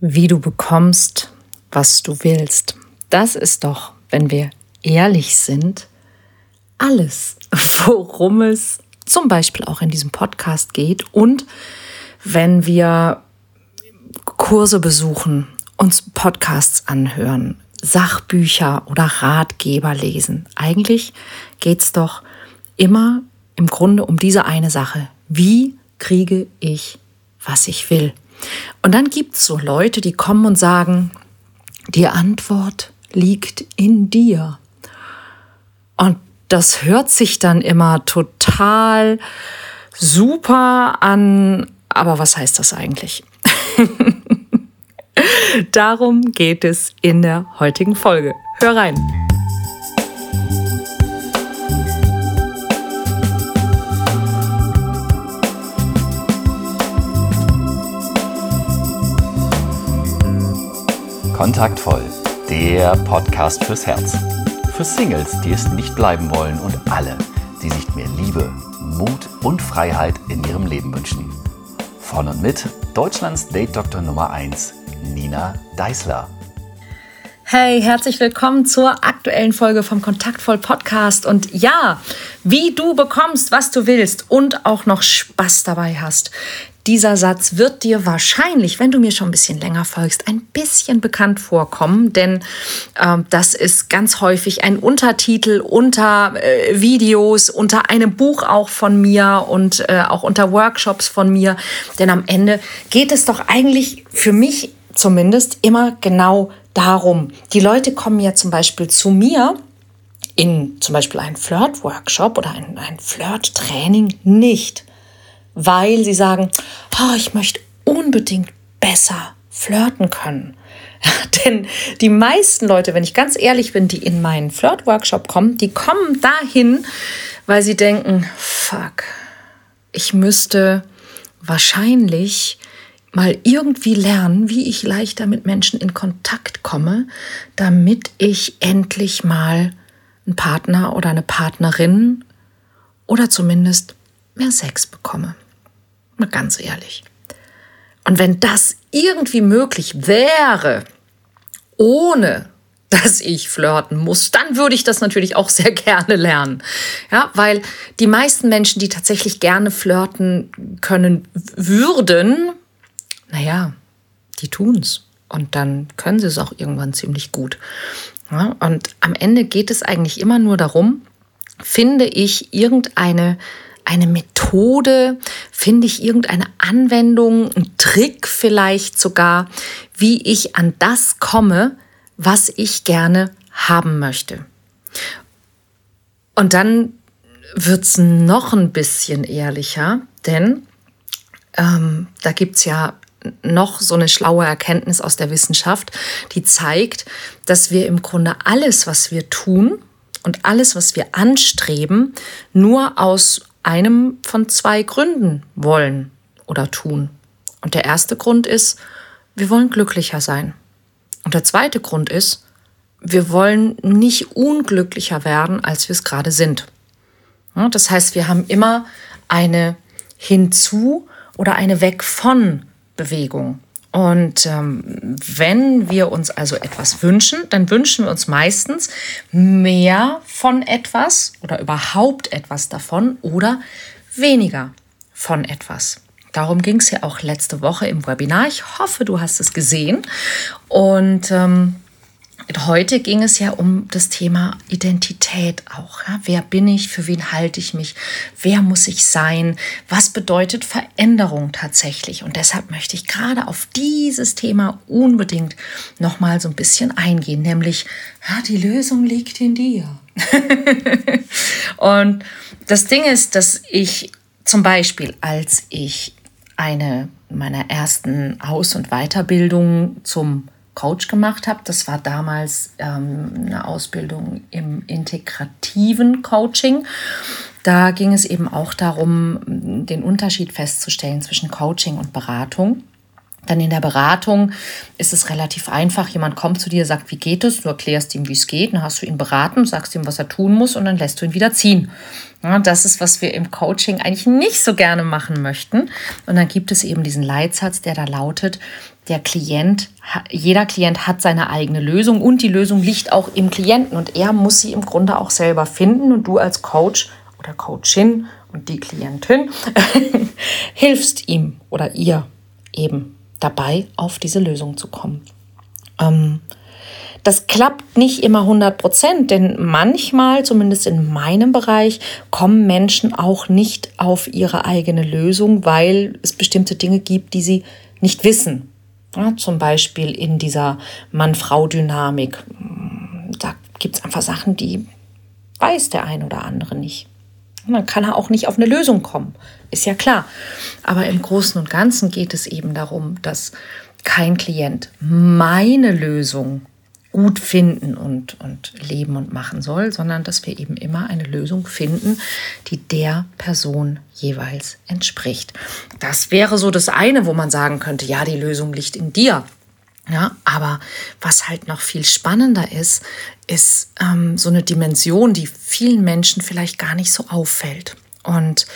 wie du bekommst, was du willst. Das ist doch, wenn wir ehrlich sind, alles, worum es zum Beispiel auch in diesem Podcast geht und wenn wir Kurse besuchen, uns Podcasts anhören, Sachbücher oder Ratgeber lesen. Eigentlich geht es doch immer im Grunde um diese eine Sache. Wie kriege ich, was ich will? Und dann gibt es so Leute, die kommen und sagen, die Antwort liegt in dir. Und das hört sich dann immer total super an, aber was heißt das eigentlich? Darum geht es in der heutigen Folge. Hör rein. Kontaktvoll, der Podcast fürs Herz. Für Singles, die es nicht bleiben wollen und alle, die sich mehr Liebe, Mut und Freiheit in ihrem Leben wünschen. Von und mit Deutschlands Date-Doktor Nummer 1, Nina Deißler. Hey, herzlich willkommen zur aktuellen Folge vom Kontaktvoll Podcast. Und ja, wie du bekommst, was du willst und auch noch Spaß dabei hast. Dieser Satz wird dir wahrscheinlich, wenn du mir schon ein bisschen länger folgst, ein bisschen bekannt vorkommen, denn äh, das ist ganz häufig ein Untertitel unter äh, Videos, unter einem Buch auch von mir und äh, auch unter Workshops von mir. Denn am Ende geht es doch eigentlich für mich zumindest immer genau darum. Die Leute kommen ja zum Beispiel zu mir in zum Beispiel einen Flirt-Workshop oder ein, ein Flirt-Training nicht weil sie sagen, oh, ich möchte unbedingt besser flirten können. Denn die meisten Leute, wenn ich ganz ehrlich bin, die in meinen Flirt-Workshop kommen, die kommen dahin, weil sie denken, fuck, ich müsste wahrscheinlich mal irgendwie lernen, wie ich leichter mit Menschen in Kontakt komme, damit ich endlich mal einen Partner oder eine Partnerin oder zumindest mehr Sex bekomme. Mal ganz ehrlich. Und wenn das irgendwie möglich wäre, ohne dass ich flirten muss, dann würde ich das natürlich auch sehr gerne lernen. Ja, weil die meisten Menschen, die tatsächlich gerne flirten können würden, naja, die tun's. Und dann können sie es auch irgendwann ziemlich gut. Ja, und am Ende geht es eigentlich immer nur darum, finde ich irgendeine eine Methode, finde ich irgendeine Anwendung, ein Trick vielleicht sogar, wie ich an das komme, was ich gerne haben möchte. Und dann wird es noch ein bisschen ehrlicher, denn ähm, da gibt es ja noch so eine schlaue Erkenntnis aus der Wissenschaft, die zeigt, dass wir im Grunde alles, was wir tun und alles, was wir anstreben, nur aus einem von zwei Gründen wollen oder tun. Und der erste Grund ist, wir wollen glücklicher sein. Und der zweite Grund ist, wir wollen nicht unglücklicher werden, als wir es gerade sind. das heißt, wir haben immer eine hinzu oder eine weg von Bewegung. Und ähm, wenn wir uns also etwas wünschen, dann wünschen wir uns meistens mehr von etwas oder überhaupt etwas davon oder weniger von etwas. Darum ging es ja auch letzte Woche im Webinar. Ich hoffe, du hast es gesehen. Und ähm, heute ging es ja um das Thema Identität auch. Ja? Wer bin ich? Für wen halte ich mich? Wer muss ich sein? Was bedeutet Veränderung tatsächlich? Und deshalb möchte ich gerade auf dieses Thema unbedingt noch mal so ein bisschen eingehen, nämlich ja, die Lösung liegt in dir. Und das Ding ist, dass ich zum Beispiel, als ich eine meiner ersten Aus- und Weiterbildungen zum Coach gemacht habe. Das war damals ähm, eine Ausbildung im integrativen Coaching. Da ging es eben auch darum, den Unterschied festzustellen zwischen Coaching und Beratung. Dann in der Beratung ist es relativ einfach. Jemand kommt zu dir, sagt, wie geht es? Du erklärst ihm, wie es geht. Dann hast du ihn beraten, sagst ihm, was er tun muss und dann lässt du ihn wieder ziehen. Ja, das ist, was wir im Coaching eigentlich nicht so gerne machen möchten. Und dann gibt es eben diesen Leitsatz, der da lautet, der Klient, jeder Klient hat seine eigene Lösung und die Lösung liegt auch im Klienten und er muss sie im Grunde auch selber finden und du als Coach oder Coachin und die Klientin hilfst ihm oder ihr eben dabei, auf diese Lösung zu kommen. Ähm, das klappt nicht immer 100 Prozent, denn manchmal, zumindest in meinem Bereich, kommen Menschen auch nicht auf ihre eigene Lösung, weil es bestimmte Dinge gibt, die sie nicht wissen. Ja, zum Beispiel in dieser Mann-Frau-Dynamik. Da gibt es einfach Sachen, die weiß der ein oder andere nicht. Und dann kann er auch nicht auf eine Lösung kommen. Ist ja klar. Aber im Großen und Ganzen geht es eben darum, dass kein Klient meine Lösung gut finden und, und leben und machen soll, sondern dass wir eben immer eine Lösung finden, die der Person jeweils entspricht. Das wäre so das eine, wo man sagen könnte, ja, die Lösung liegt in dir. Ja, aber was halt noch viel spannender ist, ist ähm, so eine Dimension, die vielen Menschen vielleicht gar nicht so auffällt. Und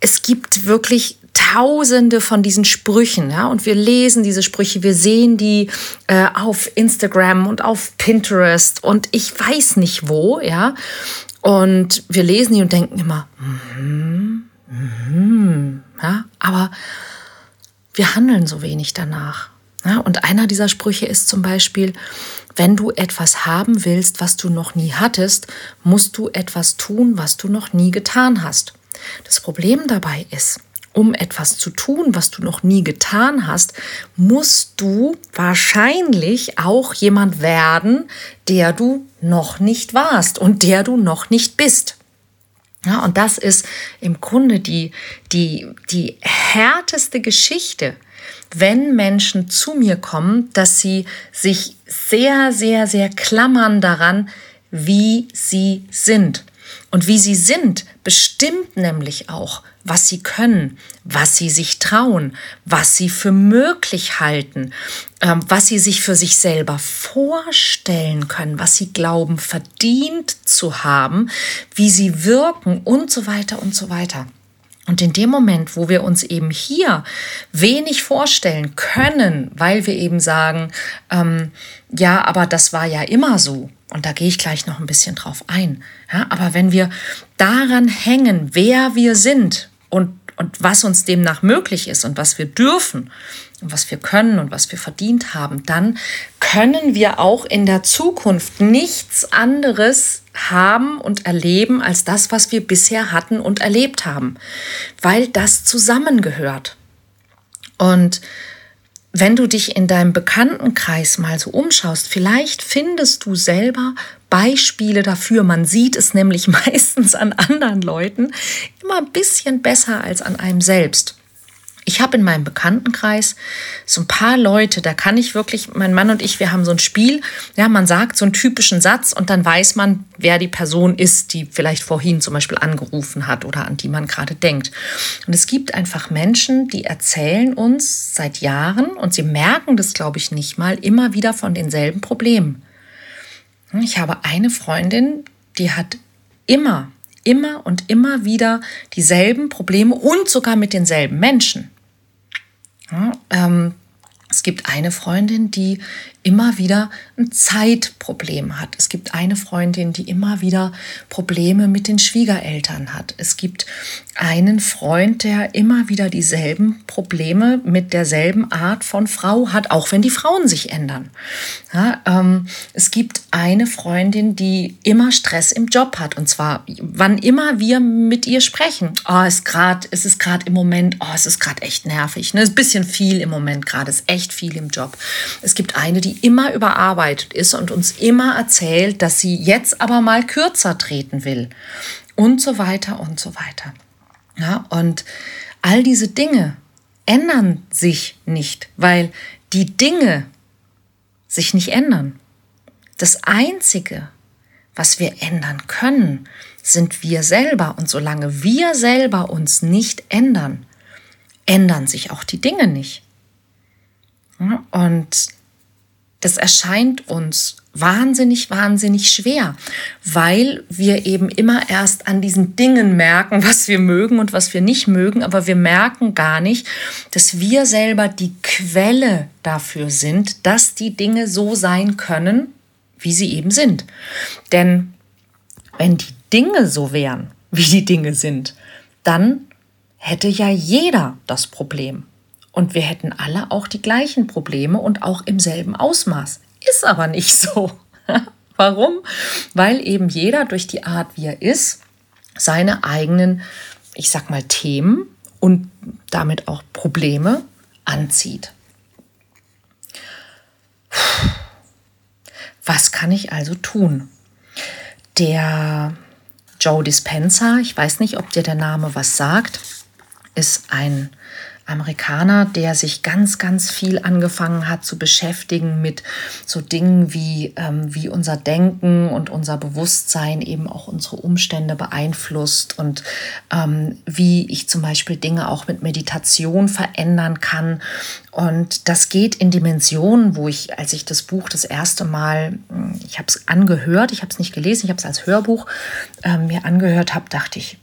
es gibt wirklich tausende von diesen Sprüchen, ja, und wir lesen diese Sprüche, wir sehen die äh, auf Instagram und auf Pinterest und ich weiß nicht wo, ja, und wir lesen die und denken immer, mm mm ja, aber wir handeln so wenig danach. Ja, und einer dieser Sprüche ist zum Beispiel, wenn du etwas haben willst, was du noch nie hattest, musst du etwas tun, was du noch nie getan hast. Das Problem dabei ist, um etwas zu tun, was du noch nie getan hast, musst du wahrscheinlich auch jemand werden, der du noch nicht warst und der du noch nicht bist. Ja, und das ist im Grunde die, die, die härteste Geschichte, wenn Menschen zu mir kommen, dass sie sich sehr, sehr, sehr klammern daran, wie sie sind. Und wie sie sind, bestimmt nämlich auch, was sie können, was sie sich trauen, was sie für möglich halten, ähm, was sie sich für sich selber vorstellen können, was sie glauben verdient zu haben, wie sie wirken und so weiter und so weiter. Und in dem Moment, wo wir uns eben hier wenig vorstellen können, weil wir eben sagen, ähm, ja, aber das war ja immer so, und da gehe ich gleich noch ein bisschen drauf ein, ja, aber wenn wir daran hängen, wer wir sind und, und was uns demnach möglich ist und was wir dürfen und was wir können und was wir verdient haben, dann können wir auch in der Zukunft nichts anderes haben und erleben als das, was wir bisher hatten und erlebt haben, weil das zusammengehört. Und wenn du dich in deinem Bekanntenkreis mal so umschaust, vielleicht findest du selber Beispiele dafür. Man sieht es nämlich meistens an anderen Leuten immer ein bisschen besser als an einem selbst. Ich habe in meinem Bekanntenkreis so ein paar Leute, da kann ich wirklich, mein Mann und ich, wir haben so ein Spiel, ja, man sagt so einen typischen Satz und dann weiß man, wer die Person ist, die vielleicht vorhin zum Beispiel angerufen hat oder an die man gerade denkt. Und es gibt einfach Menschen, die erzählen uns seit Jahren und sie merken das, glaube ich, nicht mal, immer wieder von denselben Problemen. Ich habe eine Freundin, die hat immer immer und immer wieder dieselben Probleme und sogar mit denselben Menschen. Ja, ähm, es gibt eine Freundin, die immer wieder ein Zeitproblem hat. Es gibt eine Freundin, die immer wieder Probleme mit den Schwiegereltern hat. Es gibt einen Freund, der immer wieder dieselben Probleme mit derselben Art von Frau hat, auch wenn die Frauen sich ändern. Ja, ähm, es gibt eine Freundin, die immer Stress im Job hat. Und zwar, wann immer wir mit ihr sprechen. Oh, es ist gerade im Moment, oh, es ist gerade echt nervig. Ne? Es ist ein bisschen viel im Moment gerade, ist echt viel im Job. Es gibt eine, die die immer überarbeitet ist und uns immer erzählt, dass sie jetzt aber mal kürzer treten will und so weiter und so weiter. Ja, und all diese Dinge ändern sich nicht, weil die Dinge sich nicht ändern. Das Einzige, was wir ändern können, sind wir selber. Und solange wir selber uns nicht ändern, ändern sich auch die Dinge nicht. Und das erscheint uns wahnsinnig, wahnsinnig schwer, weil wir eben immer erst an diesen Dingen merken, was wir mögen und was wir nicht mögen, aber wir merken gar nicht, dass wir selber die Quelle dafür sind, dass die Dinge so sein können, wie sie eben sind. Denn wenn die Dinge so wären, wie die Dinge sind, dann hätte ja jeder das Problem. Und wir hätten alle auch die gleichen Probleme und auch im selben Ausmaß. Ist aber nicht so. Warum? Weil eben jeder durch die Art, wie er ist, seine eigenen, ich sag mal, Themen und damit auch Probleme anzieht. Was kann ich also tun? Der Joe Dispenza, ich weiß nicht, ob dir der Name was sagt, ist ein Amerikaner, der sich ganz, ganz viel angefangen hat zu beschäftigen mit so Dingen wie, ähm, wie unser Denken und unser Bewusstsein eben auch unsere Umstände beeinflusst und ähm, wie ich zum Beispiel Dinge auch mit Meditation verändern kann. Und das geht in Dimensionen, wo ich, als ich das Buch das erste Mal, hm, ich habe es angehört, ich habe es nicht gelesen, ich habe es als Hörbuch äh, mir angehört habe, dachte ich,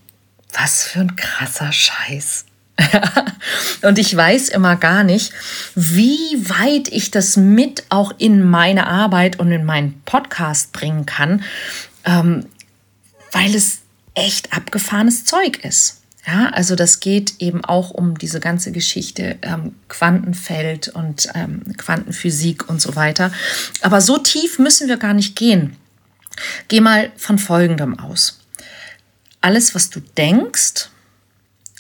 was für ein krasser Scheiß. und ich weiß immer gar nicht, wie weit ich das mit auch in meine Arbeit und in meinen Podcast bringen kann, ähm, weil es echt abgefahrenes Zeug ist. Ja, also das geht eben auch um diese ganze Geschichte ähm, Quantenfeld und ähm, Quantenphysik und so weiter. Aber so tief müssen wir gar nicht gehen. Geh mal von Folgendem aus. Alles, was du denkst,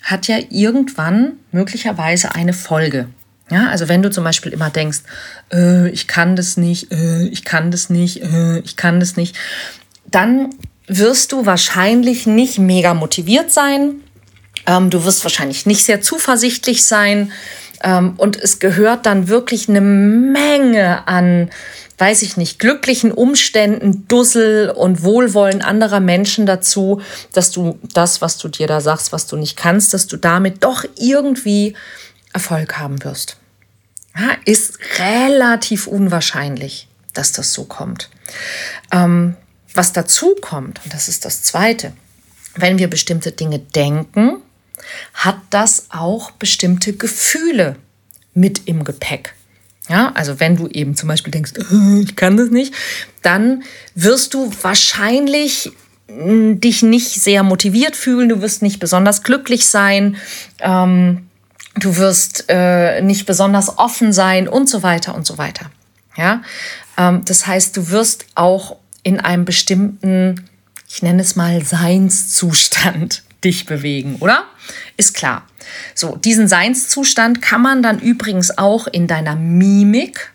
hat ja irgendwann möglicherweise eine Folge. Ja, also wenn du zum Beispiel immer denkst, äh, ich kann das nicht, äh, ich kann das nicht, äh, ich kann das nicht, dann wirst du wahrscheinlich nicht mega motiviert sein. Ähm, du wirst wahrscheinlich nicht sehr zuversichtlich sein. Ähm, und es gehört dann wirklich eine Menge an weiß ich nicht, glücklichen Umständen, Dussel und Wohlwollen anderer Menschen dazu, dass du das, was du dir da sagst, was du nicht kannst, dass du damit doch irgendwie Erfolg haben wirst. Ja, ist relativ unwahrscheinlich, dass das so kommt. Ähm, was dazu kommt, und das ist das Zweite, wenn wir bestimmte Dinge denken, hat das auch bestimmte Gefühle mit im Gepäck. Ja, also wenn du eben zum Beispiel denkst, äh, ich kann das nicht, dann wirst du wahrscheinlich hm, dich nicht sehr motiviert fühlen, du wirst nicht besonders glücklich sein, ähm, du wirst äh, nicht besonders offen sein und so weiter und so weiter. Ja, ähm, das heißt, du wirst auch in einem bestimmten, ich nenne es mal Seinszustand dich bewegen, oder? Ist klar. So, diesen Seinszustand kann man dann übrigens auch in deiner Mimik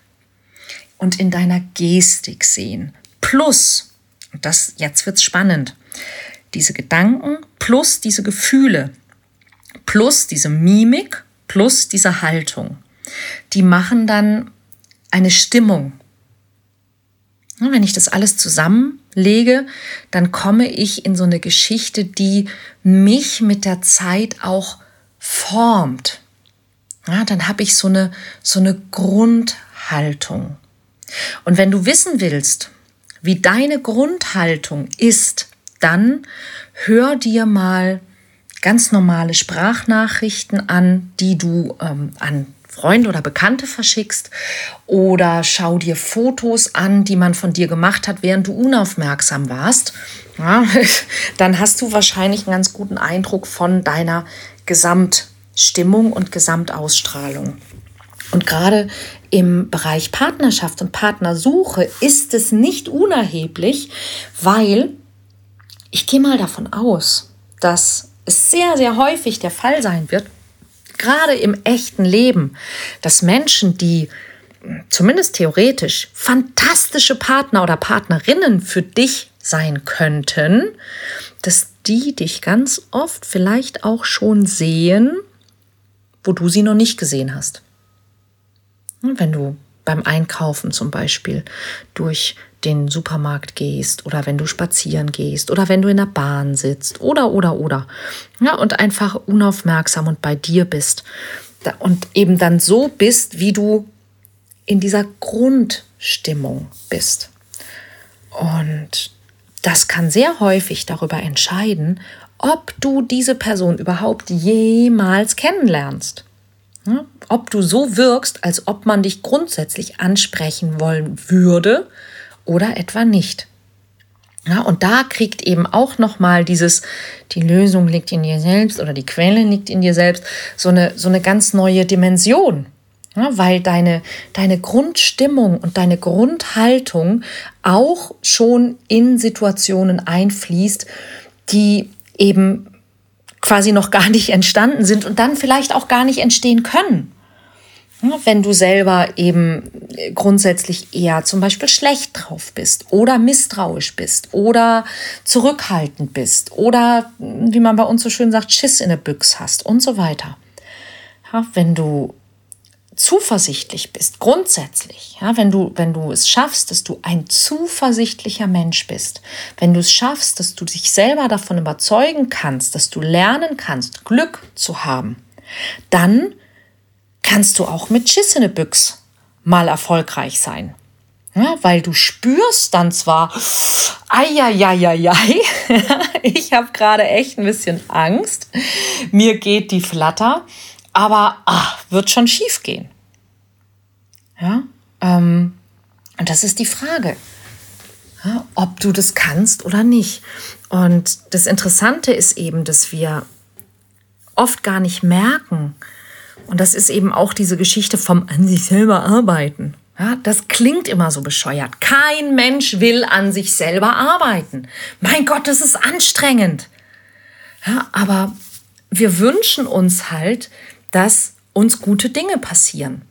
und in deiner Gestik sehen. Plus, und das jetzt wird's spannend, diese Gedanken plus diese Gefühle plus diese Mimik plus diese Haltung, die machen dann eine Stimmung. Wenn ich das alles zusammenlege, dann komme ich in so eine Geschichte, die mich mit der Zeit auch formt, ja, dann habe ich so eine, so eine Grundhaltung. Und wenn du wissen willst, wie deine Grundhaltung ist, dann hör dir mal ganz normale Sprachnachrichten an, die du ähm, an Freunde oder Bekannte verschickst oder schau dir Fotos an, die man von dir gemacht hat, während du unaufmerksam warst. Ja, dann hast du wahrscheinlich einen ganz guten Eindruck von deiner Gesamtstimmung und Gesamtausstrahlung. Und gerade im Bereich Partnerschaft und Partnersuche ist es nicht unerheblich, weil ich gehe mal davon aus, dass es sehr, sehr häufig der Fall sein wird, gerade im echten Leben, dass Menschen, die zumindest theoretisch fantastische Partner oder Partnerinnen für dich sein könnten, dass die dich ganz oft vielleicht auch schon sehen, wo du sie noch nicht gesehen hast. Wenn du beim Einkaufen zum Beispiel durch den Supermarkt gehst oder wenn du spazieren gehst oder wenn du in der Bahn sitzt oder oder oder. Ja, und einfach unaufmerksam und bei dir bist und eben dann so bist, wie du in dieser Grundstimmung bist. Und das kann sehr häufig darüber entscheiden, ob du diese Person überhaupt jemals kennenlernst. Ob du so wirkst, als ob man dich grundsätzlich ansprechen wollen würde oder etwa nicht. Ja, und da kriegt eben auch nochmal dieses, die Lösung liegt in dir selbst oder die Quelle liegt in dir selbst, so eine, so eine ganz neue Dimension. Ja, weil deine, deine Grundstimmung und deine Grundhaltung auch schon in Situationen einfließt, die eben quasi noch gar nicht entstanden sind und dann vielleicht auch gar nicht entstehen können. Wenn du selber eben grundsätzlich eher zum Beispiel schlecht drauf bist oder misstrauisch bist oder zurückhaltend bist oder, wie man bei uns so schön sagt, Schiss in der Büchse hast und so weiter. Wenn du zuversichtlich bist, grundsätzlich, ja, wenn du, wenn du es schaffst, dass du ein zuversichtlicher Mensch bist, wenn du es schaffst, dass du dich selber davon überzeugen kannst, dass du lernen kannst, Glück zu haben, dann kannst du auch mit Schiss der Büchs mal erfolgreich sein. Ja, weil du spürst dann zwar, eieieiei, ich habe gerade echt ein bisschen Angst, mir geht die Flatter, aber ach, wird schon schief gehen. Ja, ähm, und das ist die Frage, ja, ob du das kannst oder nicht. Und das Interessante ist eben, dass wir oft gar nicht merken, und das ist eben auch diese Geschichte vom an sich selber arbeiten. Ja, das klingt immer so bescheuert. Kein Mensch will an sich selber arbeiten. Mein Gott, das ist anstrengend. Ja, aber wir wünschen uns halt, dass uns gute Dinge passieren.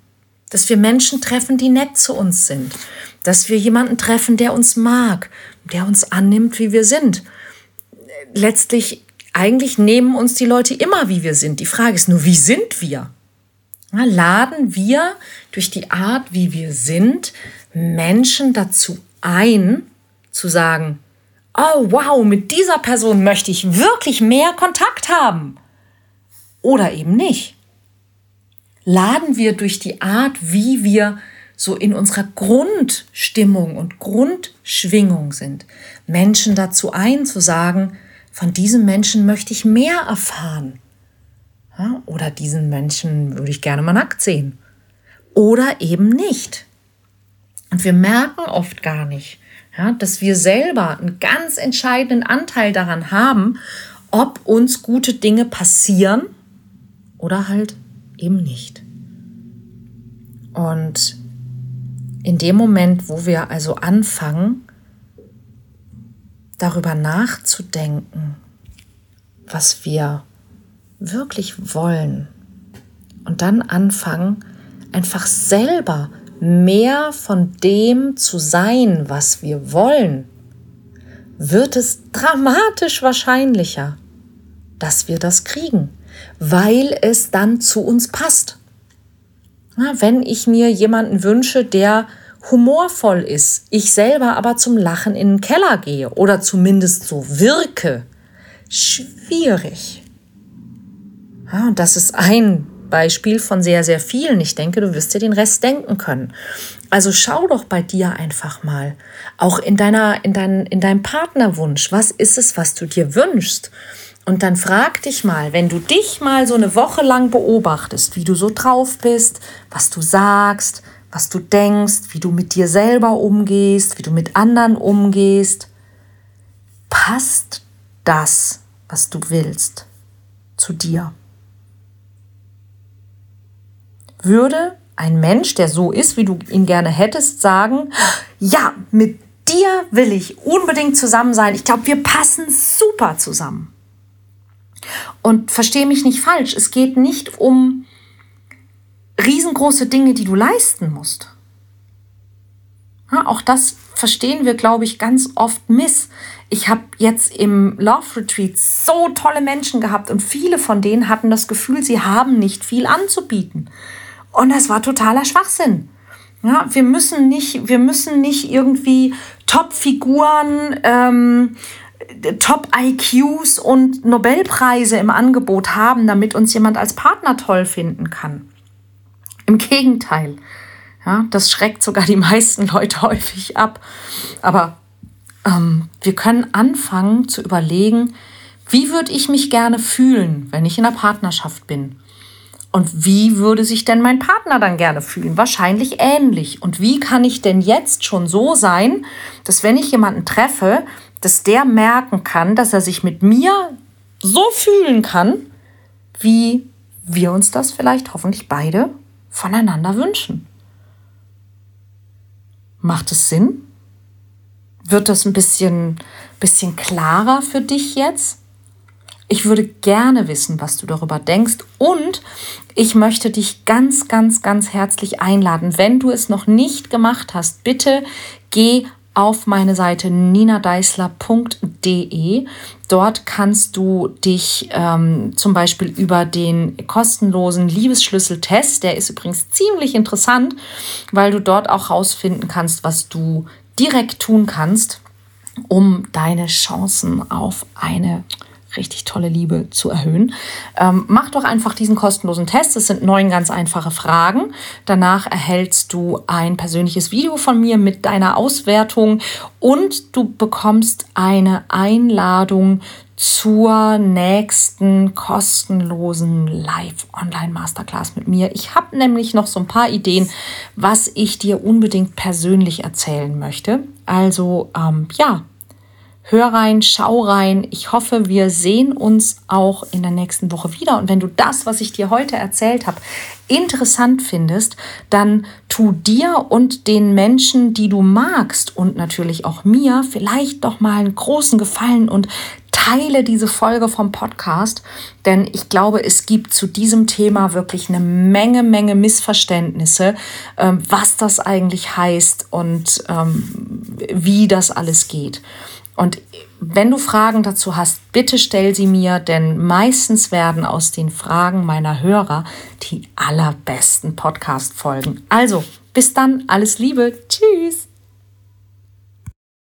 Dass wir Menschen treffen, die nett zu uns sind. Dass wir jemanden treffen, der uns mag, der uns annimmt, wie wir sind. Letztlich, eigentlich nehmen uns die Leute immer, wie wir sind. Die Frage ist nur, wie sind wir? Laden wir durch die Art, wie wir sind, Menschen dazu ein, zu sagen, oh wow, mit dieser Person möchte ich wirklich mehr Kontakt haben. Oder eben nicht laden wir durch die Art, wie wir so in unserer Grundstimmung und Grundschwingung sind, Menschen dazu ein, zu sagen, von diesem Menschen möchte ich mehr erfahren. Oder diesen Menschen würde ich gerne mal nackt sehen. Oder eben nicht. Und wir merken oft gar nicht, ja, dass wir selber einen ganz entscheidenden Anteil daran haben, ob uns gute Dinge passieren oder halt eben nicht. Und in dem Moment, wo wir also anfangen, darüber nachzudenken, was wir wirklich wollen, und dann anfangen, einfach selber mehr von dem zu sein, was wir wollen, wird es dramatisch wahrscheinlicher, dass wir das kriegen weil es dann zu uns passt. Na, wenn ich mir jemanden wünsche, der humorvoll ist, ich selber aber zum Lachen in den Keller gehe oder zumindest so wirke, schwierig. Ja, und das ist ein Beispiel von sehr, sehr vielen. Ich denke, du wirst dir den Rest denken können. Also schau doch bei dir einfach mal, auch in, deiner, in, dein, in deinem Partnerwunsch, was ist es, was du dir wünschst? Und dann frag dich mal, wenn du dich mal so eine Woche lang beobachtest, wie du so drauf bist, was du sagst, was du denkst, wie du mit dir selber umgehst, wie du mit anderen umgehst, passt das, was du willst, zu dir? Würde ein Mensch, der so ist, wie du ihn gerne hättest, sagen, ja, mit dir will ich unbedingt zusammen sein. Ich glaube, wir passen super zusammen. Und verstehe mich nicht falsch, es geht nicht um riesengroße Dinge, die du leisten musst. Ja, auch das verstehen wir, glaube ich, ganz oft miss. Ich habe jetzt im Love Retreat so tolle Menschen gehabt und viele von denen hatten das Gefühl, sie haben nicht viel anzubieten. Und das war totaler Schwachsinn. Ja, wir müssen nicht, wir müssen nicht irgendwie Top-Figuren ähm, Top-IQs und Nobelpreise im Angebot haben, damit uns jemand als Partner toll finden kann. Im Gegenteil. Ja, das schreckt sogar die meisten Leute häufig ab. Aber ähm, wir können anfangen zu überlegen, wie würde ich mich gerne fühlen, wenn ich in einer Partnerschaft bin? Und wie würde sich denn mein Partner dann gerne fühlen? Wahrscheinlich ähnlich. Und wie kann ich denn jetzt schon so sein, dass wenn ich jemanden treffe, dass der merken kann, dass er sich mit mir so fühlen kann, wie wir uns das vielleicht hoffentlich beide voneinander wünschen. Macht es Sinn? Wird das ein bisschen, bisschen klarer für dich jetzt? Ich würde gerne wissen, was du darüber denkst und ich möchte dich ganz, ganz, ganz herzlich einladen. Wenn du es noch nicht gemacht hast, bitte geh auf meine Seite ninadeisler.de. Dort kannst du dich ähm, zum Beispiel über den kostenlosen Liebesschlüsseltest, der ist übrigens ziemlich interessant, weil du dort auch herausfinden kannst, was du direkt tun kannst, um deine Chancen auf eine richtig tolle Liebe zu erhöhen. Ähm, mach doch einfach diesen kostenlosen Test. Es sind neun ganz einfache Fragen. Danach erhältst du ein persönliches Video von mir mit deiner Auswertung und du bekommst eine Einladung zur nächsten kostenlosen Live-Online-Masterclass mit mir. Ich habe nämlich noch so ein paar Ideen, was ich dir unbedingt persönlich erzählen möchte. Also ähm, ja, hör rein, schau rein. Ich hoffe, wir sehen uns auch in der nächsten Woche wieder. Und wenn du das, was ich dir heute erzählt habe, interessant findest, dann tu dir und den Menschen, die du magst und natürlich auch mir vielleicht doch mal einen großen Gefallen und teile diese Folge vom Podcast, denn ich glaube, es gibt zu diesem Thema wirklich eine Menge, Menge Missverständnisse, ähm, was das eigentlich heißt und ähm, wie das alles geht. Und wenn du Fragen dazu hast, bitte stell sie mir, denn meistens werden aus den Fragen meiner Hörer die allerbesten Podcast-Folgen. Also, bis dann, alles Liebe, tschüss.